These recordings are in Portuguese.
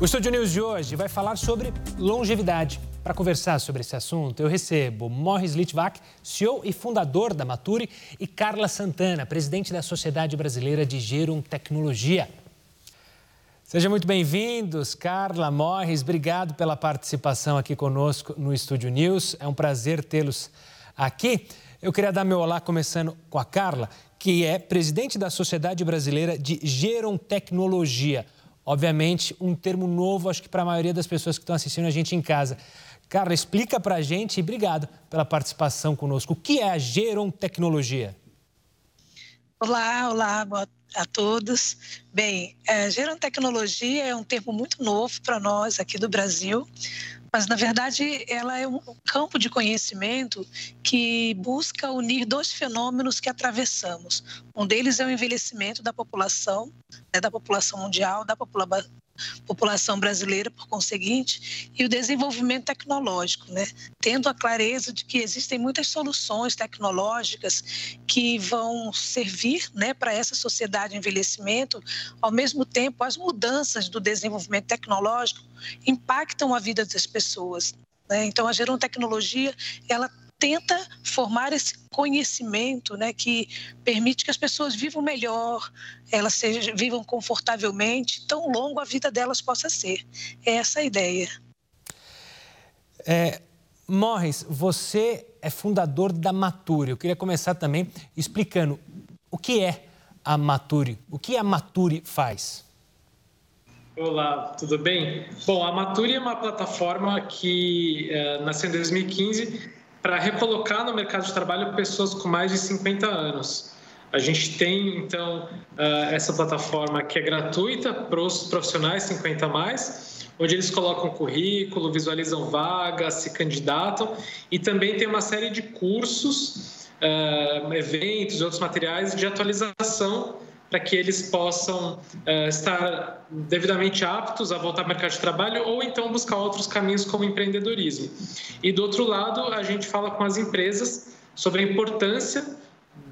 O Estúdio News de hoje vai falar sobre longevidade. Para conversar sobre esse assunto, eu recebo Morris Litvak, CEO e fundador da Maturi, e Carla Santana, presidente da Sociedade Brasileira de Gerum Tecnologia. Sejam muito bem-vindos, Carla, Morris. Obrigado pela participação aqui conosco no Estúdio News. É um prazer tê-los aqui. Eu queria dar meu olá começando com a Carla, que é presidente da Sociedade Brasileira de Geron Tecnologia. Obviamente, um termo novo, acho que para a maioria das pessoas que estão assistindo a gente em casa. Carla, explica para a gente e obrigado pela participação conosco. O que é a Geron Tecnologia? Olá, olá, a todos. Bem, é, gerontecnologia é um termo muito novo para nós aqui do Brasil, mas na verdade ela é um campo de conhecimento que busca unir dois fenômenos que atravessamos. Um deles é o envelhecimento da população, né, da população mundial, da popula população brasileira, por conseguinte, e o desenvolvimento tecnológico, né? tendo a clareza de que existem muitas soluções tecnológicas que vão servir né, para essa sociedade de envelhecimento, ao mesmo tempo as mudanças do desenvolvimento tecnológico impactam a vida das pessoas. Né? Então, a gerontecnologia, ela tenta formar esse conhecimento né, que permite que as pessoas vivam melhor, elas sejam, vivam confortavelmente, tão longo a vida delas possa ser. É essa a ideia. É, Morris, você é fundador da Mature. Eu queria começar também explicando o que é a Mature, o que a Mature faz. Olá, tudo bem? Bom, a Mature é uma plataforma que é, nasceu em 2015 para recolocar no mercado de trabalho pessoas com mais de 50 anos. A gente tem, então, eh, essa plataforma que é gratuita para os profissionais 50 a mais, onde eles colocam currículo, visualizam vagas, se candidatam e também tem uma série de cursos, eh, eventos e outros materiais de atualização para que eles possam uh, estar devidamente aptos a voltar ao mercado de trabalho ou então buscar outros caminhos como empreendedorismo. E do outro lado, a gente fala com as empresas sobre a importância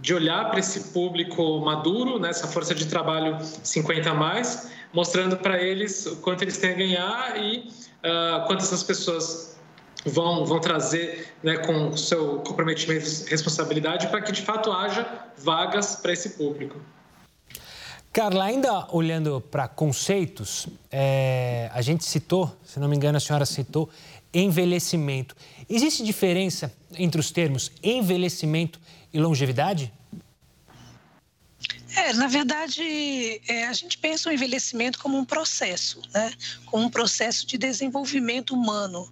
de olhar para esse público maduro, nessa né, força de trabalho 50 a mais, mostrando para eles o quanto eles têm a ganhar e uh, quanto essas pessoas vão, vão trazer né, com o seu comprometimento e responsabilidade para que de fato haja vagas para esse público. Carla, ainda olhando para conceitos, é, a gente citou, se não me engano, a senhora citou envelhecimento. Existe diferença entre os termos envelhecimento e longevidade? É, na verdade, é, a gente pensa o envelhecimento como um processo, né? como um processo de desenvolvimento humano.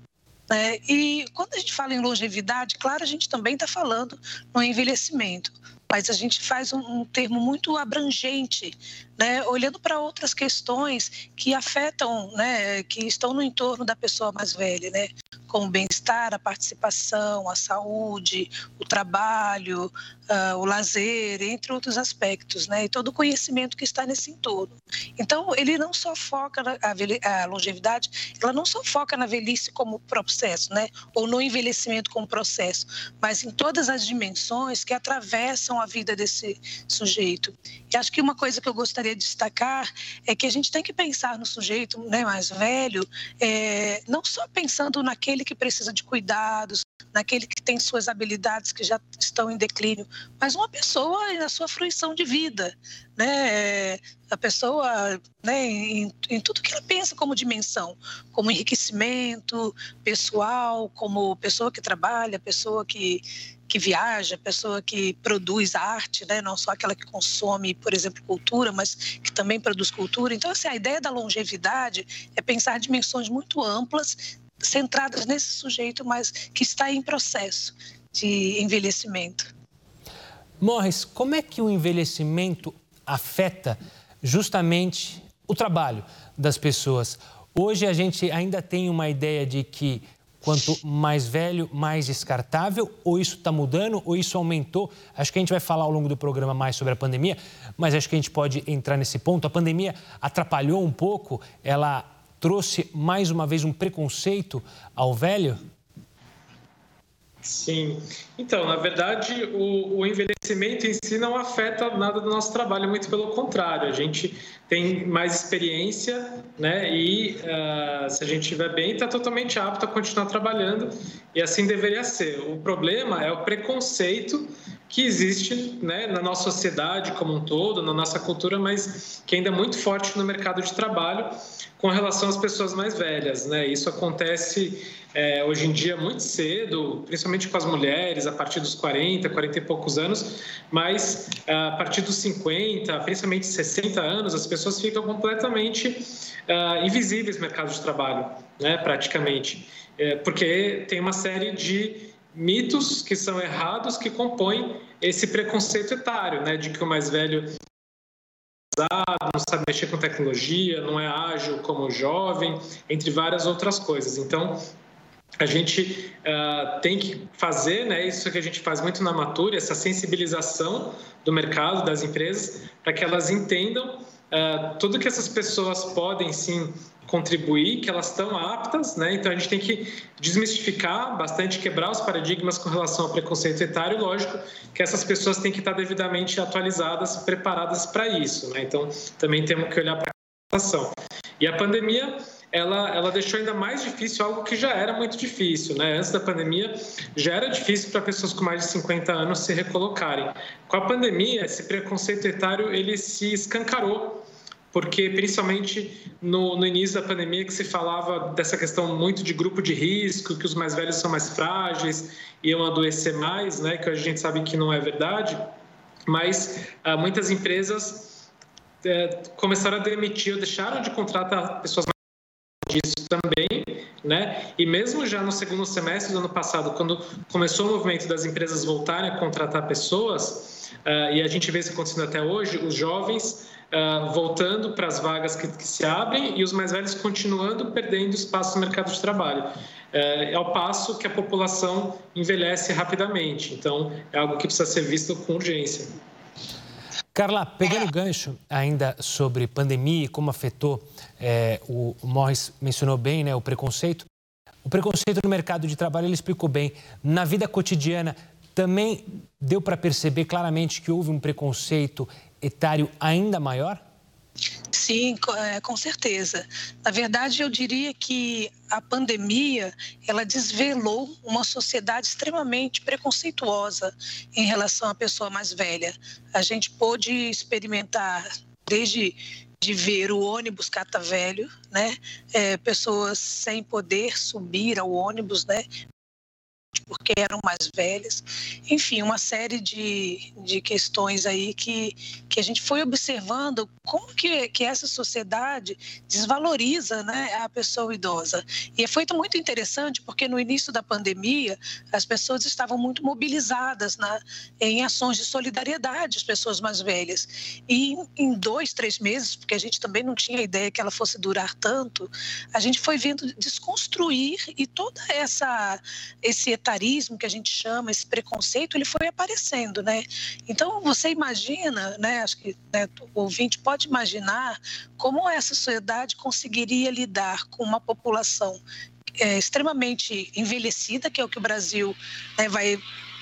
Né? E quando a gente fala em longevidade, claro, a gente também está falando no envelhecimento mas a gente faz um, um termo muito abrangente, né, olhando para outras questões que afetam, né, que estão no entorno da pessoa mais velha, né, como o bem-estar, a participação, a saúde, o trabalho, uh, o lazer, entre outros aspectos, né, e todo o conhecimento que está nesse entorno. Então, ele não só foca na a, longevidade, ela não só foca na velhice como processo, né, ou no envelhecimento como processo, mas em todas as dimensões que atravessam a vida desse sujeito. E acho que uma coisa que eu gostaria de destacar é que a gente tem que pensar no sujeito né, mais velho, é, não só pensando naquele que precisa de cuidados, naquele que tem suas habilidades que já estão em declínio, mas uma pessoa na sua fruição de vida, né? A pessoa, né, em, em, tudo que ela pensa como dimensão, como enriquecimento pessoal, como pessoa que trabalha, pessoa que que viaja, pessoa que produz arte, né? não só aquela que consome, por exemplo, cultura, mas que também produz cultura. Então, assim, a ideia da longevidade é pensar dimensões muito amplas, centradas nesse sujeito, mas que está em processo de envelhecimento. Morris, como é que o envelhecimento afeta justamente o trabalho das pessoas? Hoje a gente ainda tem uma ideia de que Quanto mais velho, mais descartável? Ou isso está mudando? Ou isso aumentou? Acho que a gente vai falar ao longo do programa mais sobre a pandemia, mas acho que a gente pode entrar nesse ponto. A pandemia atrapalhou um pouco, ela trouxe mais uma vez um preconceito ao velho? Sim. Então, na verdade, o, o, envelhecimento em si não afeta nada do nosso trabalho, muito pelo contrário. A gente tem mais experiência, né? E uh, se a gente estiver bem, está totalmente apto a continuar trabalhando e assim deveria ser. O problema é o preconceito que existe né, na nossa sociedade como um todo, na nossa cultura, mas que ainda é muito forte no mercado de trabalho com relação às pessoas mais velhas. Né? Isso acontece é, hoje em dia muito cedo, principalmente com as mulheres, a partir dos 40, 40 e poucos anos, mas a partir dos 50, principalmente 60 anos, as pessoas ficam completamente uh, invisíveis no mercado de trabalho, né, praticamente, é, porque tem uma série de mitos que são errados que compõem esse preconceito etário, né, de que o mais velho não sabe mexer com tecnologia, não é ágil como o jovem, entre várias outras coisas. Então, a gente uh, tem que fazer, né, isso que a gente faz muito na Mature, essa sensibilização do mercado, das empresas, para que elas entendam uh, tudo que essas pessoas podem sim contribuir, que elas estão aptas, né? Então a gente tem que desmistificar bastante, quebrar os paradigmas com relação ao preconceito etário. Lógico que essas pessoas têm que estar devidamente atualizadas, preparadas para isso, né? Então também temos que olhar para a situação. E a pandemia ela, ela deixou ainda mais difícil algo que já era muito difícil. Né? Antes da pandemia, já era difícil para pessoas com mais de 50 anos se recolocarem. Com a pandemia, esse preconceito etário ele se escancarou porque principalmente no, no, início da pandemia que se falava dessa questão muito de grupo de risco, que os mais velhos são mais frágeis, iam adoecer mais, né, que a gente sabe que não é verdade, mas ah, muitas empresas eh, começaram a demitir ou deixaram de contratar pessoas mais disso também, né? E mesmo já no segundo semestre do ano passado, quando começou o movimento das empresas voltarem a contratar pessoas, uh, e a gente vê isso acontecendo até hoje, os jovens uh, voltando para as vagas que, que, se abrem e os mais velhos continuando perdendo espaço no mercado de trabalho. Uh, ao passo que a população envelhece rapidamente. Então, é algo que precisa ser visto com urgência. Carla, pegando o gancho ainda sobre pandemia e como afetou, é, o Morris mencionou bem né, o preconceito. O preconceito no mercado de trabalho, ele explicou bem. Na vida cotidiana, também deu para perceber claramente que houve um preconceito etário ainda maior? Sim, é, com certeza. Na verdade, eu diria que a pandemia ela desvelou uma sociedade extremamente preconceituosa em relação à pessoa mais velha. A gente pôde experimentar desde de ver o ônibus cata velho, né? É, pessoas sem poder subir ao ônibus, né? Porque eram mais velhas. Enfim, uma série de, de questões aí que, que a gente foi observando como que, que essa sociedade desvaloriza né, a pessoa idosa. E foi muito interessante porque no início da pandemia as pessoas estavam muito mobilizadas né, em ações de solidariedade, as pessoas mais velhas. E em dois, três meses, porque a gente também não tinha ideia que ela fosse durar tanto, a gente foi vendo desconstruir e toda essa esse etarismo que a gente chama, esse preconceito, ele foi aparecendo, né? Então você imagina, né? Acho que né, o ouvinte pode imaginar como essa sociedade conseguiria lidar com uma população é, extremamente envelhecida, que é o que o Brasil né, vai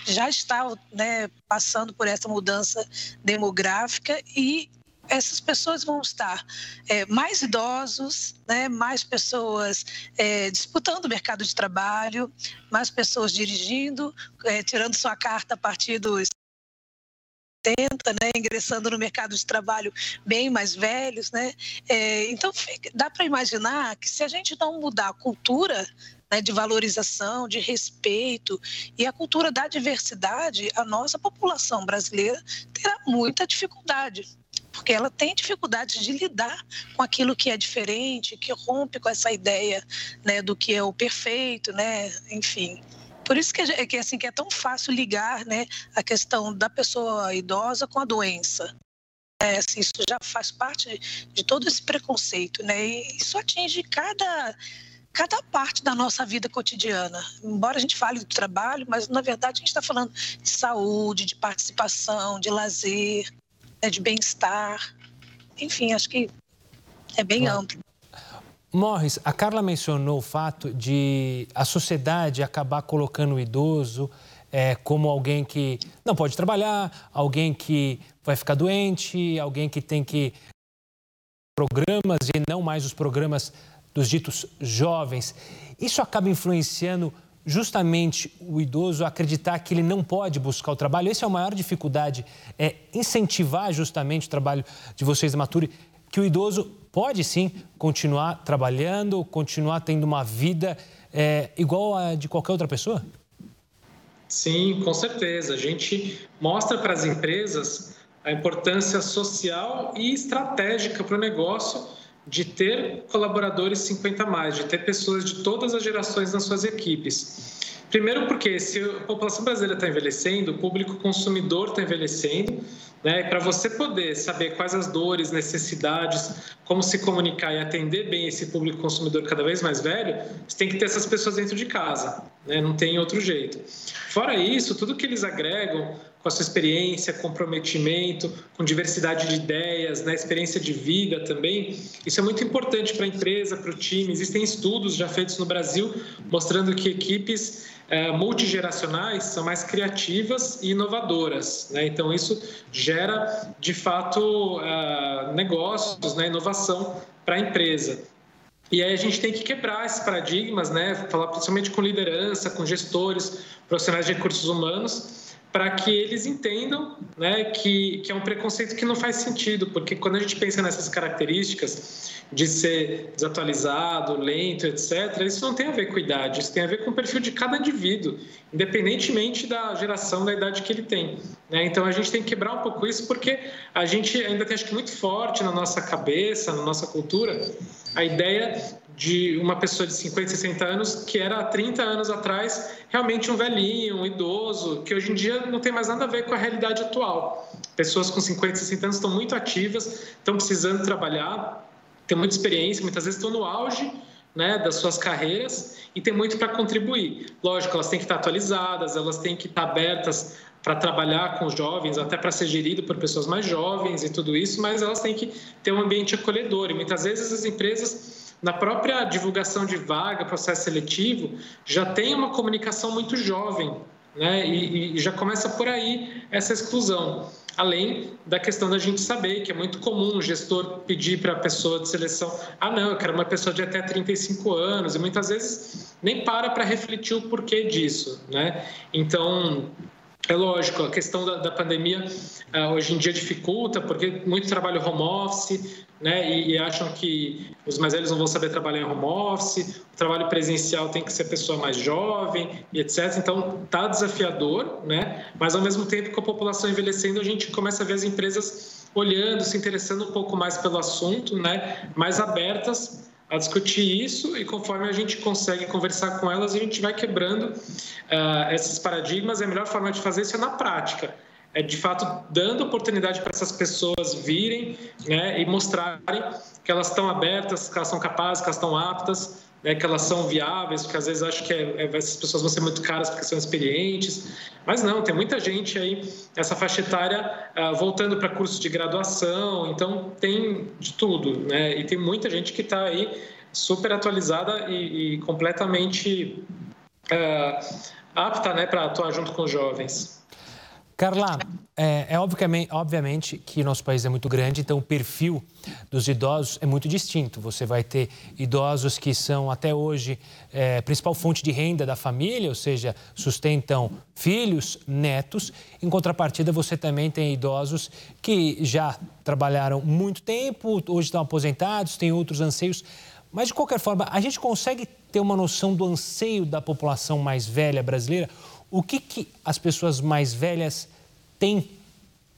já está né, passando por essa mudança demográfica e essas pessoas vão estar é, mais idosos, né, mais pessoas é, disputando o mercado de trabalho, mais pessoas dirigindo, é, tirando sua carta a partir dos 70, né, ingressando no mercado de trabalho bem mais velhos, né? É, então dá para imaginar que se a gente não mudar a cultura né, de valorização, de respeito e a cultura da diversidade, a nossa população brasileira terá muita dificuldade porque ela tem dificuldade de lidar com aquilo que é diferente, que rompe com essa ideia né, do que é o perfeito, né? Enfim. Por isso que, é, que, assim, que é tão fácil ligar né, a questão da pessoa idosa com a doença. É, assim, isso já faz parte de todo esse preconceito, né? E isso atinge cada cada parte da nossa vida cotidiana. Embora a gente fale do trabalho, mas na verdade a gente está falando de saúde, de participação, de lazer, né, de bem-estar. Enfim, acho que é bem amplo. Morris, a Carla mencionou o fato de a sociedade acabar colocando o idoso é, como alguém que não pode trabalhar, alguém que vai ficar doente, alguém que tem que programas e não mais os programas dos ditos jovens. Isso acaba influenciando justamente o idoso acreditar que ele não pode buscar o trabalho. Essa é a maior dificuldade, é incentivar justamente o trabalho de vocês da Mature, que o idoso pode sim continuar trabalhando, continuar tendo uma vida é, igual a de qualquer outra pessoa? Sim, com certeza. A gente mostra para as empresas a importância social e estratégica para o negócio de ter colaboradores 50 a mais, de ter pessoas de todas as gerações nas suas equipes. Primeiro porque se a população brasileira está envelhecendo, o público consumidor está envelhecendo, né? Para você poder saber quais as dores, necessidades, como se comunicar e atender bem esse público consumidor cada vez mais velho, você tem que ter essas pessoas dentro de casa, né? Não tem outro jeito. Fora isso, tudo que eles agregam com a sua experiência, comprometimento, com diversidade de ideias, né, experiência de vida também. Isso é muito importante para a empresa, para o time. Existem estudos já feitos no Brasil mostrando que equipes é, multigeracionais são mais criativas e inovadoras. Né? Então, isso gera, de fato, é, negócios, né, inovação para a empresa. E aí a gente tem que quebrar esses paradigmas, né? falar principalmente com liderança, com gestores, profissionais de recursos humanos, para que eles entendam né, que, que é um preconceito que não faz sentido, porque quando a gente pensa nessas características de ser desatualizado, lento, etc., isso não tem a ver com idade, isso tem a ver com o perfil de cada indivíduo, independentemente da geração, da idade que ele tem. Né? Então a gente tem que quebrar um pouco isso, porque a gente ainda tem, acho que, muito forte na nossa cabeça, na nossa cultura, a ideia de uma pessoa de 50, 60 anos que era há 30 anos atrás realmente um velhinho, um idoso, que hoje em dia não tem mais nada a ver com a realidade atual. Pessoas com 50, 60 anos estão muito ativas, estão precisando trabalhar, têm muita experiência, muitas vezes estão no auge né, das suas carreiras e tem muito para contribuir. Lógico, elas têm que estar atualizadas, elas têm que estar abertas para trabalhar com os jovens, até para ser gerido por pessoas mais jovens e tudo isso, mas elas têm que ter um ambiente acolhedor. E muitas vezes as empresas, na própria divulgação de vaga, processo seletivo, já tem uma comunicação muito jovem, né? E, e já começa por aí essa exclusão. Além da questão da gente saber que é muito comum o gestor pedir para a pessoa de seleção: ah, não, eu quero uma pessoa de até 35 anos, e muitas vezes nem para para refletir o porquê disso, né? Então, é lógico, a questão da, da pandemia uh, hoje em dia dificulta, porque muito trabalho home office, né, e, e, acham que os mais velhos não vão saber trabalhar em home office, o trabalho presencial tem que ser pessoa mais jovem e etc. Então, está desafiador, né, mas ao mesmo tempo com a população envelhecendo, a gente começa a ver as empresas olhando, se interessando um pouco mais pelo assunto, né, mais abertas a discutir isso e conforme a gente consegue conversar com elas, a gente vai quebrando uh, esses paradigmas. E a melhor forma de fazer isso é na prática. É de fato dando oportunidade para essas pessoas virem né, e mostrarem que elas estão abertas, que elas são capazes, que elas estão aptas, né, que elas são viáveis, porque às vezes acho que é, é, essas pessoas vão ser muito caras porque são experientes. Mas não, tem muita gente aí, essa faixa etária, uh, voltando para cursos de graduação, então tem de tudo, né? E tem muita gente que está aí super atualizada e, e completamente uh, apta né, para atuar junto com os jovens. Carla, é, é obviamente, obviamente que nosso país é muito grande, então o perfil dos idosos é muito distinto. Você vai ter idosos que são até hoje é, principal fonte de renda da família, ou seja, sustentam filhos, netos. Em contrapartida, você também tem idosos que já trabalharam muito tempo, hoje estão aposentados, têm outros anseios. Mas, de qualquer forma, a gente consegue ter uma noção do anseio da população mais velha brasileira? O que, que as pessoas mais velhas têm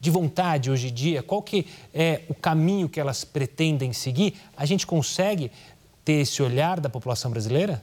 de vontade hoje em dia? Qual que é o caminho que elas pretendem seguir? A gente consegue ter esse olhar da população brasileira?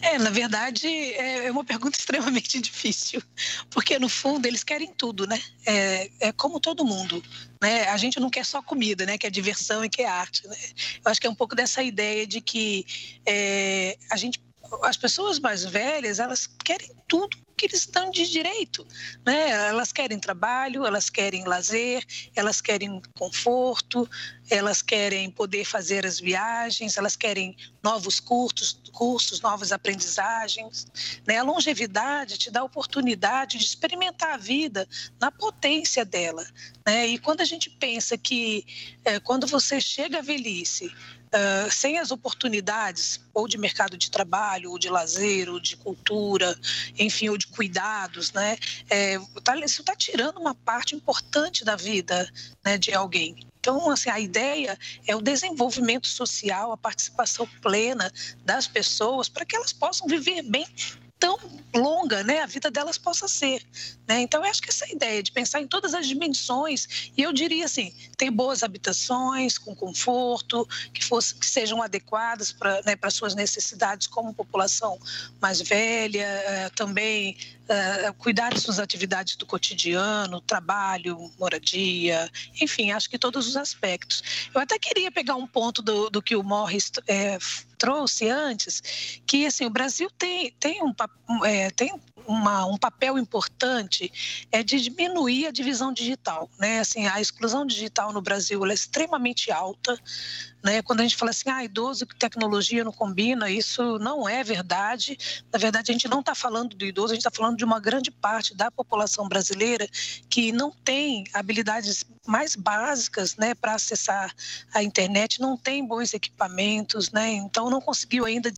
É, na verdade, é uma pergunta extremamente difícil, porque no fundo eles querem tudo, né? É, é, como todo mundo, né? A gente não quer só comida, né? Que é diversão e que é arte, né? Eu acho que é um pouco dessa ideia de que é, a gente as pessoas mais velhas, elas querem tudo que eles estão de direito. Né? Elas querem trabalho, elas querem lazer, elas querem conforto, elas querem poder fazer as viagens, elas querem novos cursos, cursos novas aprendizagens. Né? A longevidade te dá a oportunidade de experimentar a vida na potência dela. Né? E quando a gente pensa que é, quando você chega à velhice, Uh, sem as oportunidades, ou de mercado de trabalho, ou de lazer, ou de cultura, enfim, ou de cuidados, né? É, tá, isso está tirando uma parte importante da vida né, de alguém. Então, assim, a ideia é o desenvolvimento social, a participação plena das pessoas para que elas possam viver bem tão longa né, a vida delas possa ser. Né? Então, eu acho que essa ideia de pensar em todas as dimensões, e eu diria assim, ter boas habitações, com conforto, que, fosse, que sejam adequadas para né, suas necessidades como população mais velha, eh, também uh, cuidar de suas atividades do cotidiano, trabalho, moradia, enfim, acho que todos os aspectos. Eu até queria pegar um ponto do, do que o Morris é, trouxe antes, que assim, o Brasil tem, tem, um, é, tem uma, um papel importante é de diminuir a divisão digital. Né? Assim, a exclusão digital no Brasil é extremamente alta. Né? Quando a gente fala assim, ah, idoso com tecnologia não combina, isso não é verdade. Na verdade, a gente não está falando do idoso, a gente está falando de uma grande parte da população brasileira que não tem habilidades mais básicas né, para acessar a internet, não tem bons equipamentos, né? então não conseguiu ainda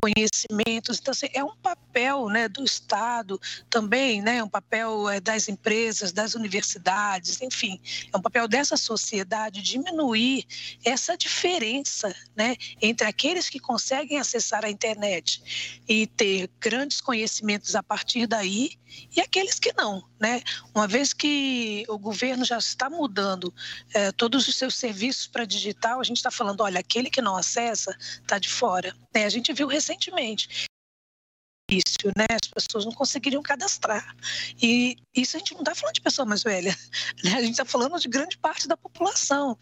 conhecimentos. Então, assim, é um papel né, do Estado também, né, um papel é, das empresas, das universidades, enfim, é um papel dessa sociedade diminuir essa diferença né, entre aqueles que conseguem acessar a internet e ter grandes conhecimentos a partir daí e aqueles que não. Né? Uma vez que o governo já está mudando é, todos os seus serviços para digital, a gente está falando, olha, aquele que não acessa está de fora. Né? A gente viu recentemente difícil, né? As pessoas não conseguiriam cadastrar. E isso a gente não está falando de pessoa mais velha, né? A gente está falando de grande parte da população.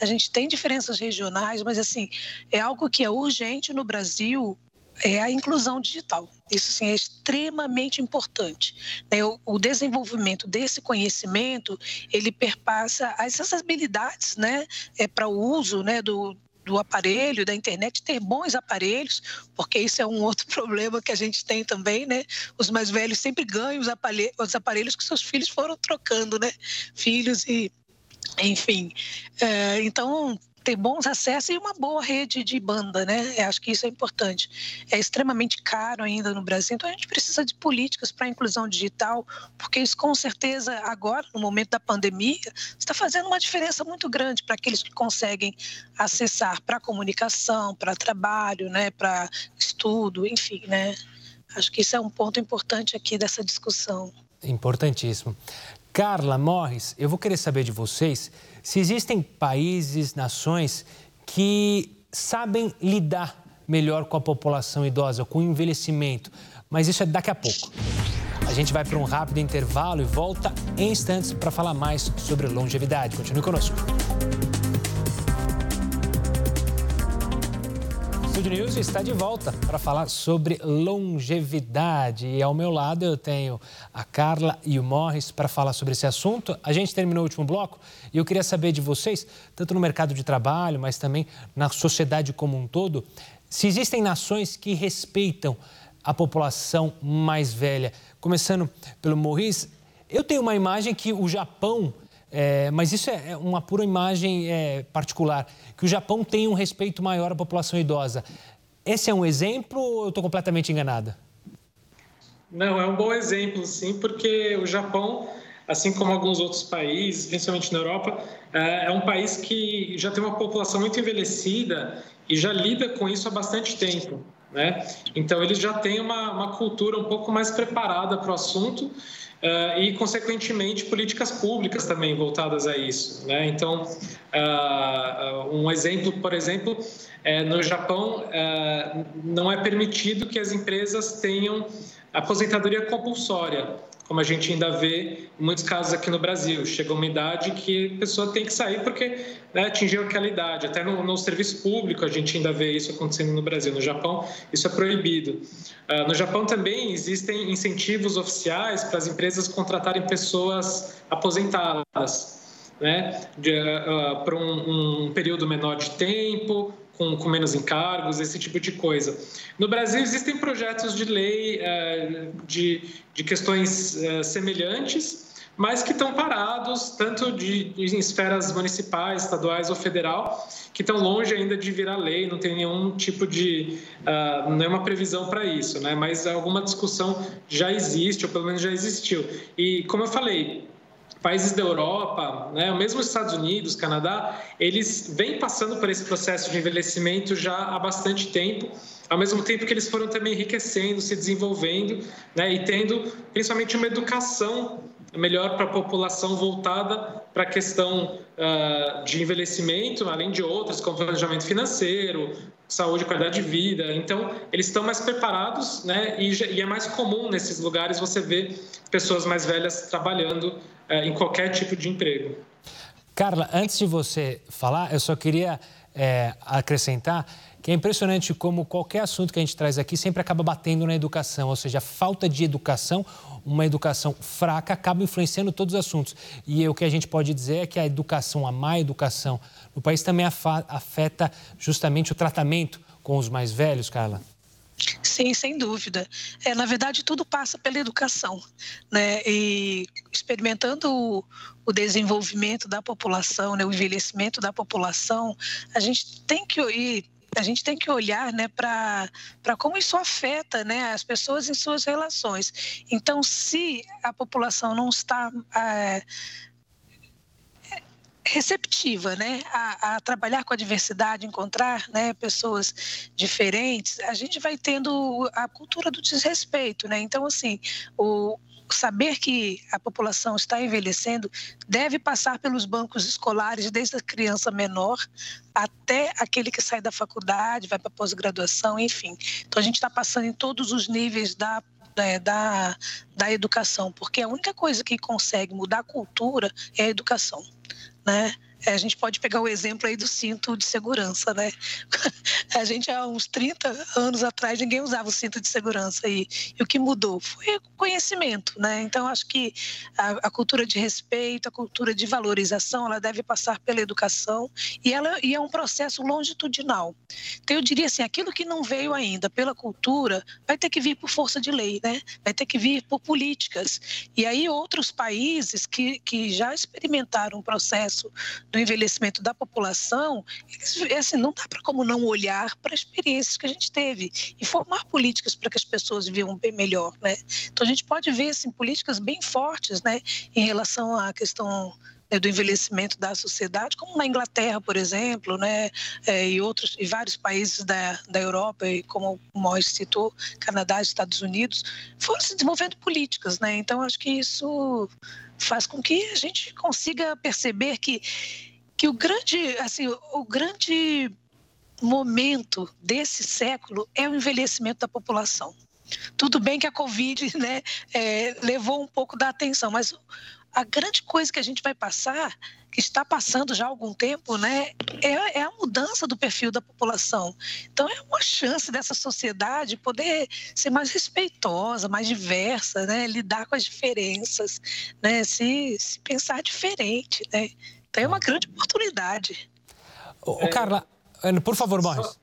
A gente tem diferenças regionais, mas assim é algo que é urgente no Brasil é a inclusão digital. Isso sim, é extremamente importante. Né? O, desenvolvimento desse conhecimento ele perpassa as acessibilidades, né, é para o uso, né, do do aparelho, da internet, ter bons aparelhos, porque isso é um outro problema que a gente tem também, né? Os mais velhos sempre ganham os aparelhos, os aparelhos que seus filhos foram trocando, né? Filhos e enfim. É, então, ter bons acessos e uma boa rede de banda, né? Eu acho que isso é importante. É extremamente caro ainda no Brasil, então a gente precisa de políticas para a inclusão digital, porque isso com certeza agora, no momento da pandemia, está fazendo uma diferença muito grande para aqueles que conseguem acessar para comunicação, para trabalho, né? Para estudo, enfim, né? Acho que isso é um ponto importante aqui dessa discussão. Importantíssimo. Carla Morris, eu vou querer saber de vocês se existem países, nações que sabem lidar melhor com a população idosa, com o envelhecimento. Mas isso é daqui a pouco. A gente vai para um rápido intervalo e volta em instantes para falar mais sobre longevidade. Continue conosco. Food News está de volta para falar sobre longevidade. E ao meu lado eu tenho a Carla e o Morris para falar sobre esse assunto. A gente terminou o último bloco e eu queria saber de vocês, tanto no mercado de trabalho, mas também na sociedade como um todo, se existem nações que respeitam a população mais velha. Começando pelo Morris, eu tenho uma imagem que o Japão é, mas isso é, é uma pura imagem é, particular, que o Japão tem um respeito maior à população idosa. Esse é um exemplo ou eu estou completamente enganada? Não, é um bom exemplo, sim, porque o Japão, assim como alguns outros países, principalmente na Europa, é, é um país que já tem uma população muito envelhecida e já lida com isso há bastante tempo. Né? Então, eles já têm uma, uma cultura um pouco mais preparada para o assunto Uh, e, consequentemente, políticas públicas também voltadas a isso. Né? Então, uh, um exemplo, por exemplo, é, no Japão, uh, não é permitido que as empresas tenham aposentadoria compulsória, como a gente ainda vê em muitos casos aqui no Brasil. Chega uma idade que a pessoa tem que sair porque né, atingiu aquela idade. Até no, no, serviço público a gente ainda vê isso acontecendo no Brasil. No Japão, isso é proibido. Uh, no Japão também existem incentivos oficiais para as empresas contratarem pessoas aposentadas. Né, uh, para um, um período menor de tempo, com, com, menos encargos, esse tipo de coisa. No Brasil, existem projetos de lei uh, de, de questões uh, semelhantes, mas que estão parados, tanto de, de, em esferas municipais, estaduais ou federal, que estão longe ainda de virar lei, não tem nenhum tipo de. Uh, nenhuma previsão para isso, né? mas alguma discussão já existe, ou pelo menos já existiu. E, como eu falei, países da Europa, né, mesmo os Estados Unidos, Canadá, eles vêm passando por esse processo de envelhecimento já há bastante tempo, ao mesmo tempo que eles foram também enriquecendo, se desenvolvendo né, e tendo principalmente uma educação melhor para a população voltada para a questão uh, de envelhecimento, além de outras, como planejamento financeiro, saúde qualidade de vida. Então, eles estão mais preparados, né? E, e, é mais comum nesses lugares você ver pessoas mais velhas trabalhando uh, em qualquer tipo de emprego. Carla, antes de você falar, eu só queria é, acrescentar que é impressionante como qualquer assunto que a gente traz aqui sempre acaba batendo na educação, ou seja, a falta de educação, uma educação fraca, acaba influenciando todos os assuntos. E o que a gente pode dizer é que a educação, a má educação no país também afeta justamente o tratamento com os mais velhos, Carla. Sim, sem dúvida. É, na verdade, tudo passa pela educação, né? E experimentando o, o desenvolvimento da população, né, o envelhecimento da população, a gente tem que ir a gente tem que olhar né, para como isso afeta né, as pessoas em suas relações. Então, se a população não está é, receptiva né, a, a, trabalhar com a diversidade, encontrar né, pessoas diferentes, a gente vai tendo a cultura do desrespeito. Né? Então, assim, o, saber que a população está envelhecendo deve passar pelos bancos escolares, desde a criança menor até aquele que sai da faculdade, vai para pós-graduação, enfim. Então, a gente está passando em todos os níveis da da, da, da educação, porque a única coisa que consegue mudar a cultura é a educação, né? É, a gente pode pegar o exemplo aí do cinto de segurança, né? A gente há uns 30 anos atrás ninguém usava o cinto de segurança e, e o que mudou foi o conhecimento, né? Então acho que a, a, cultura de respeito, a cultura de valorização, ela deve passar pela educação e ela e é um processo longitudinal. Então eu diria assim, aquilo que não veio ainda pela cultura vai ter que vir por força de lei, né? Vai ter que vir por políticas. E aí outros países que, que já experimentaram um processo do envelhecimento da população, eles, assim, não dá para como não olhar para experiências que a gente teve e formar políticas para que as pessoas vivam bem melhor, né? Então a gente pode ver assim políticas bem fortes, né, em relação à questão né, do envelhecimento da sociedade, como na Inglaterra, por exemplo, né, é, e outros e vários países da, da Europa, e como o Morris citou, Canadá, Estados Unidos, foram se desenvolvendo políticas, né? Então acho que isso faz com que a gente consiga perceber que, que o grande, assim, o grande momento desse século é o envelhecimento da população. Tudo bem que a Covid né, é, levou um pouco da atenção, mas a grande coisa que a gente vai passar, está passando já há algum tempo, né, é, é, a mudança do perfil da população. Então, é uma chance dessa sociedade poder ser mais respeitosa, mais diversa, né, lidar com as diferenças, né, se, se pensar diferente. Né? Então, é uma grande oportunidade. Ô, Carla, por favor, Morris.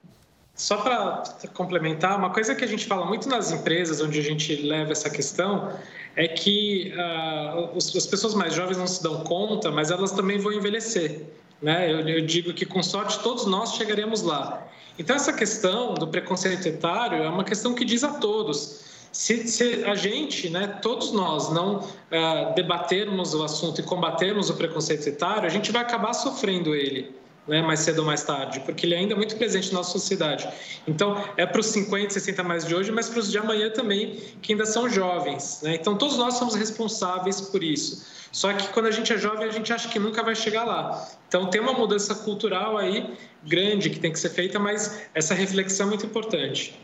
Só para complementar, uma coisa que a gente fala muito nas empresas onde a gente leva essa questão é que uh, as pessoas mais jovens não se dão conta, mas elas também vão envelhecer. Né? Eu, eu digo que, com sorte, todos nós chegaremos lá. Então, essa questão do preconceito etário é uma questão que diz a todos. Se, se, a gente, né, todos nós, não uh, debatermos o assunto e combatermos o preconceito etário, a gente vai acabar sofrendo ele né, mais cedo ou mais tarde, porque ele ainda é muito presente na nossa sociedade. Então, é para os 50, 60 mais de hoje, mas para os de amanhã também, que ainda são jovens. Né? Então, todos nós somos responsáveis por isso. Só que quando a gente é jovem, a gente acha que nunca vai chegar lá. Então, tem uma mudança cultural aí grande que tem que ser feita, mas essa reflexão é muito importante.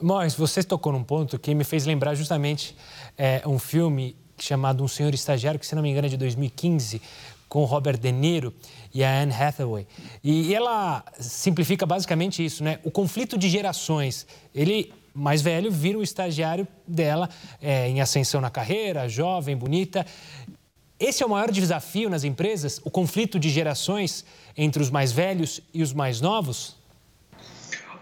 Morris, você tocou num ponto que me fez lembrar justamente é, um filme chamado Um Senhor Estagiário, que se não me engano é de 2015, com Robert De Niro e a Anne Hathaway. E ela simplifica basicamente isso, né? O conflito de gerações. Ele, mais velho, vira o estagiário dela é, em ascensão na carreira, jovem, bonita. Esse é o maior desafio nas empresas, o conflito de gerações entre os mais velhos e os mais novos?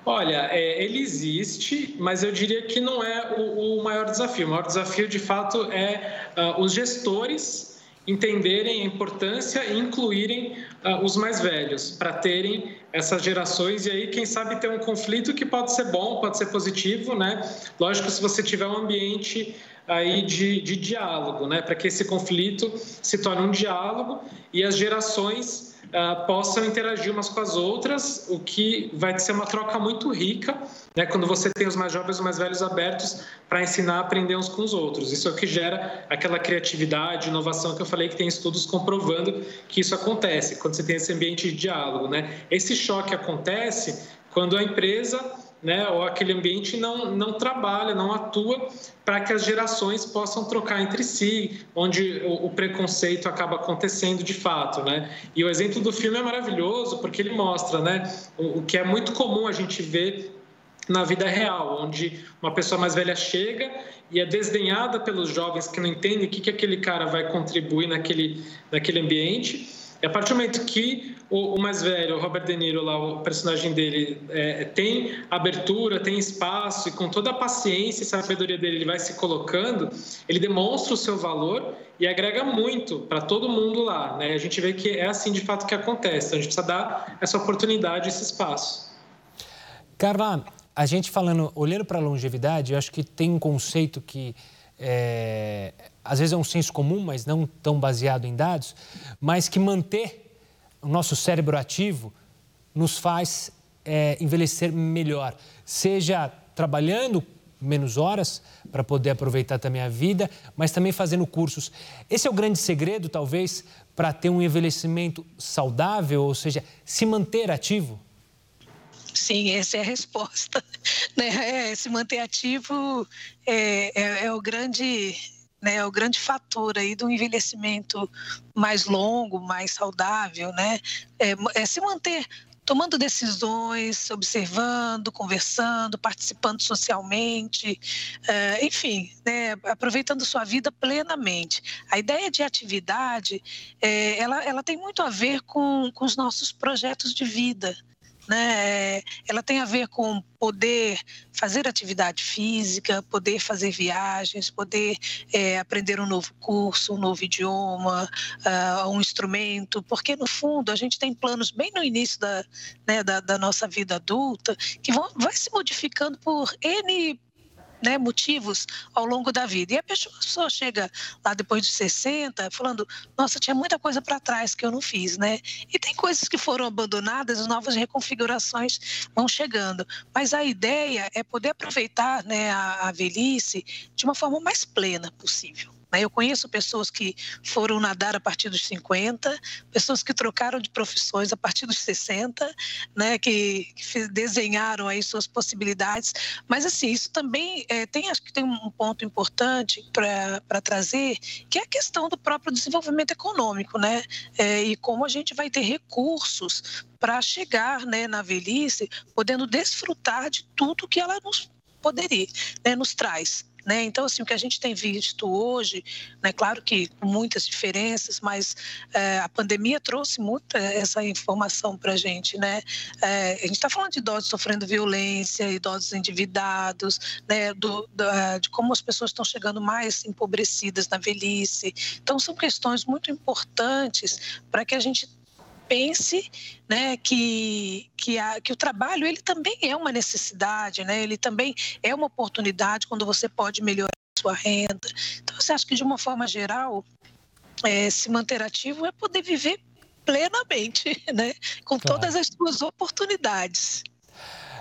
Olha, é, ele existe, mas eu diria que não é o, o maior desafio. O maior desafio, de fato, é uh, os gestores entenderem a importância e incluírem uh, os mais velhos para terem essas gerações e aí quem sabe ter um conflito que pode ser bom, pode ser positivo, né? Lógico se você tiver um ambiente aí de, de diálogo, né? Para que esse conflito se torne um diálogo e as gerações uh, possam interagir umas com as outras, o que vai ser uma troca muito rica, né, quando você tem os mais jovens e os mais velhos abertos para ensinar a aprender uns com os outros. Isso é o que gera aquela criatividade, inovação que eu falei que tem estudos comprovando que isso acontece quando você tem esse ambiente de diálogo. Né? Esse choque acontece quando a empresa né, ou aquele ambiente não, não trabalha, não atua para que as gerações possam trocar entre si, onde o, o, preconceito acaba acontecendo de fato. Né? E o exemplo do filme é maravilhoso porque ele mostra né, o, o que é muito comum a gente ver na vida real, onde uma pessoa mais velha chega e é desdenhada pelos jovens que não entendem o que, que aquele cara vai contribuir naquele, naquele ambiente a partir do momento que o, o mais velho, o Robert De Niro, lá, o personagem dele, é, tem abertura, tem espaço e com toda a paciência e sabedoria dele, ele vai se colocando, ele demonstra o seu valor e agrega muito para todo mundo lá. Né? A gente vê que é assim de fato que acontece. Então, a gente precisa dar essa oportunidade, esse espaço. Carla, a gente falando, olhando para a longevidade, eu acho que tem um conceito que é, às vezes é um senso comum, mas não tão baseado em dados, mas que manter o nosso cérebro ativo nos faz é, envelhecer melhor, seja trabalhando menos horas para poder aproveitar também a vida, mas também fazendo cursos. Esse é o grande segredo, talvez, para ter um envelhecimento saudável, ou seja, se manter ativo? Sim, essa é a resposta. Né? É, se manter ativo é, é, é o grande né, o grande fator aí do envelhecimento mais longo, mais saudável, né, é, é se manter tomando decisões, observando, conversando, participando socialmente, é, enfim, né, aproveitando sua vida plenamente. A ideia de atividade, é, ela, ela tem muito a ver com, com os nossos projetos de vida né? Ela tem a ver com poder fazer atividade física, poder fazer viagens, poder é, aprender um novo curso, um novo idioma, uh, um instrumento, porque no fundo a gente tem planos bem no início da, né, da, da nossa vida adulta que vão, vai se modificando por N né, motivos ao longo da vida. E a pessoa chega lá depois dos 60 falando: nossa, tinha muita coisa para trás que eu não fiz, né? E tem coisas que foram abandonadas, novas reconfigurações vão chegando. Mas a ideia é poder aproveitar né, a, a velhice de uma forma mais plena possível. Eu conheço pessoas que foram nadar a partir dos 50, pessoas que trocaram de profissões a partir dos 60, né? que, que desenharam aí suas possibilidades. Mas, assim, isso também é, tem, acho que tem um ponto importante para trazer, que é a questão do próprio desenvolvimento econômico, né? É, e como a gente vai ter recursos para chegar né, na velhice, podendo desfrutar de tudo que ela nos poderia, né, nos traz. Né? Então, assim, o que a gente tem visto hoje, né, claro que com muitas diferenças, mas é, a pandemia trouxe muita essa informação para a gente. Né? É, a gente está falando de idosos sofrendo violência, idosos endividados, né, do, do, de como as pessoas estão chegando mais empobrecidas na velhice. Então, são questões muito importantes para que a gente pense né, que, que, a, que o trabalho ele também é uma necessidade, né? ele também é uma oportunidade quando você pode melhorar a sua renda. Então, você acha que, de uma forma geral, é, se manter ativo é poder viver plenamente, né? com claro. todas as suas oportunidades.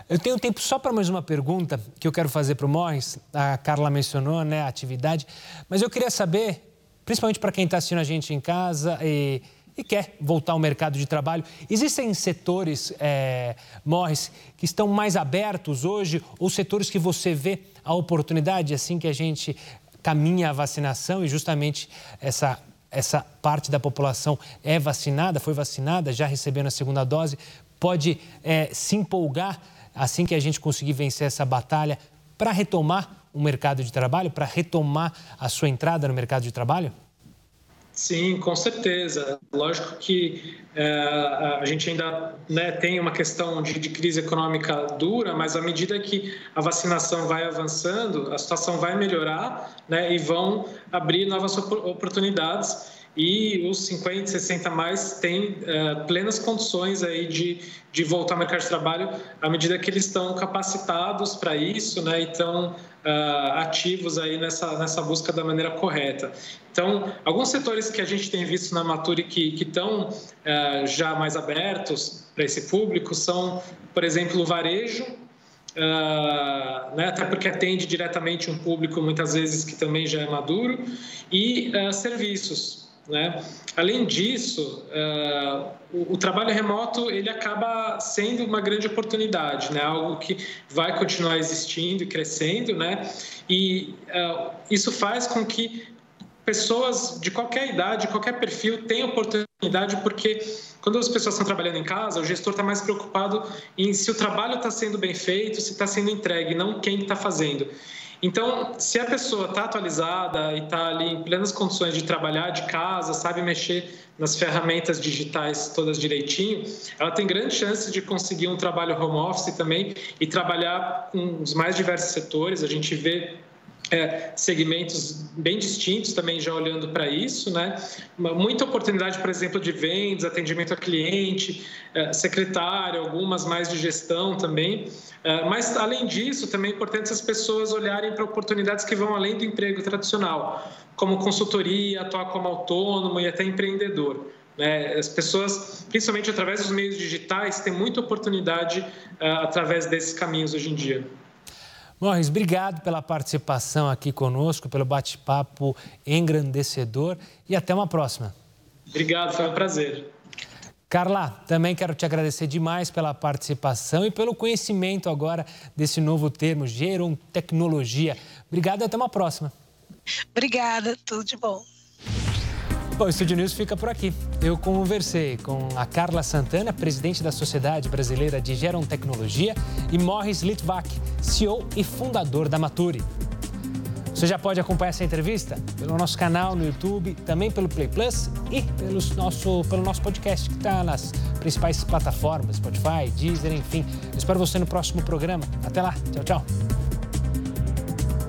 Eu tenho tempo só para mais uma pergunta que eu quero fazer para o Morris. A Carla mencionou né, a atividade, mas eu queria saber, principalmente para quem está assistindo a gente em casa e e quer voltar ao mercado de trabalho. Existem setores, é, Morris, que estão mais abertos hoje ou setores que você vê a oportunidade assim que a gente caminha a vacinação e justamente essa essa parte da população é vacinada, foi vacinada, já recebendo a segunda dose, pode é, se empolgar assim que a gente conseguir vencer essa batalha para retomar o mercado de trabalho, para retomar a sua entrada no mercado de trabalho? Sim, com certeza. Lógico que é, a gente ainda né, tem uma questão de, de, crise econômica dura, mas à medida que a vacinação vai avançando, a situação vai melhorar né, e vão abrir novas oportunidades e os 50, 60 mais têm uh, plenas condições aí de, de voltar ao mercado de trabalho à medida que eles estão capacitados para isso, né, e estão uh, ativos aí nessa, nessa busca da maneira correta. Então, alguns setores que a gente tem visto na Maturi que, estão uh, já mais abertos para esse público são, por exemplo, o varejo, Uh, né, até porque atende diretamente um público muitas vezes que também já é maduro, e uh, serviços. Né? Além disso, uh, o, o, trabalho remoto ele acaba sendo uma grande oportunidade, né? algo que vai continuar existindo e crescendo, né? e uh, isso faz com que pessoas de qualquer idade, qualquer perfil tenham oportunidade, porque quando as pessoas estão trabalhando em casa, o gestor está mais preocupado em se o trabalho está sendo bem feito, se está sendo entregue, não quem está fazendo. Então, se a pessoa está atualizada e está ali em plenas condições de trabalhar de casa, sabe mexer nas ferramentas digitais todas direitinho, ela tem grande chance de conseguir um trabalho home office também e trabalhar com os mais diversos setores. A gente vê é, segmentos bem distintos também já olhando para isso, né? Muita oportunidade, por exemplo, de vendas, atendimento a cliente, é, secretário, algumas mais de gestão também. É, mas além disso, também é importante as pessoas olharem para oportunidades que vão além do emprego tradicional, como consultoria, atuar como autônomo e até empreendedor. Né? As pessoas, principalmente através dos meios digitais, têm muita oportunidade uh, através desses caminhos hoje em dia. Morris, obrigado pela participação aqui conosco, pelo bate-papo engrandecedor e até uma próxima. Obrigado, foi um prazer. Carla, também quero te agradecer demais pela participação e pelo conhecimento agora desse novo termo, gerontecnologia. Obrigado e até uma próxima. Obrigada, tudo de bom. Bom, o Estúdio News fica por aqui. Eu conversei com a Carla Santana, presidente da Sociedade Brasileira de Gerontecnologia, e Morris Litvak, CEO e fundador da Maturi. Você já pode acompanhar essa entrevista pelo nosso canal no YouTube, também pelo Play Plus e pelos nosso, pelo nosso podcast que está nas principais plataformas, Spotify, Deezer, enfim. Eu espero você no próximo programa. Até lá. Tchau, tchau.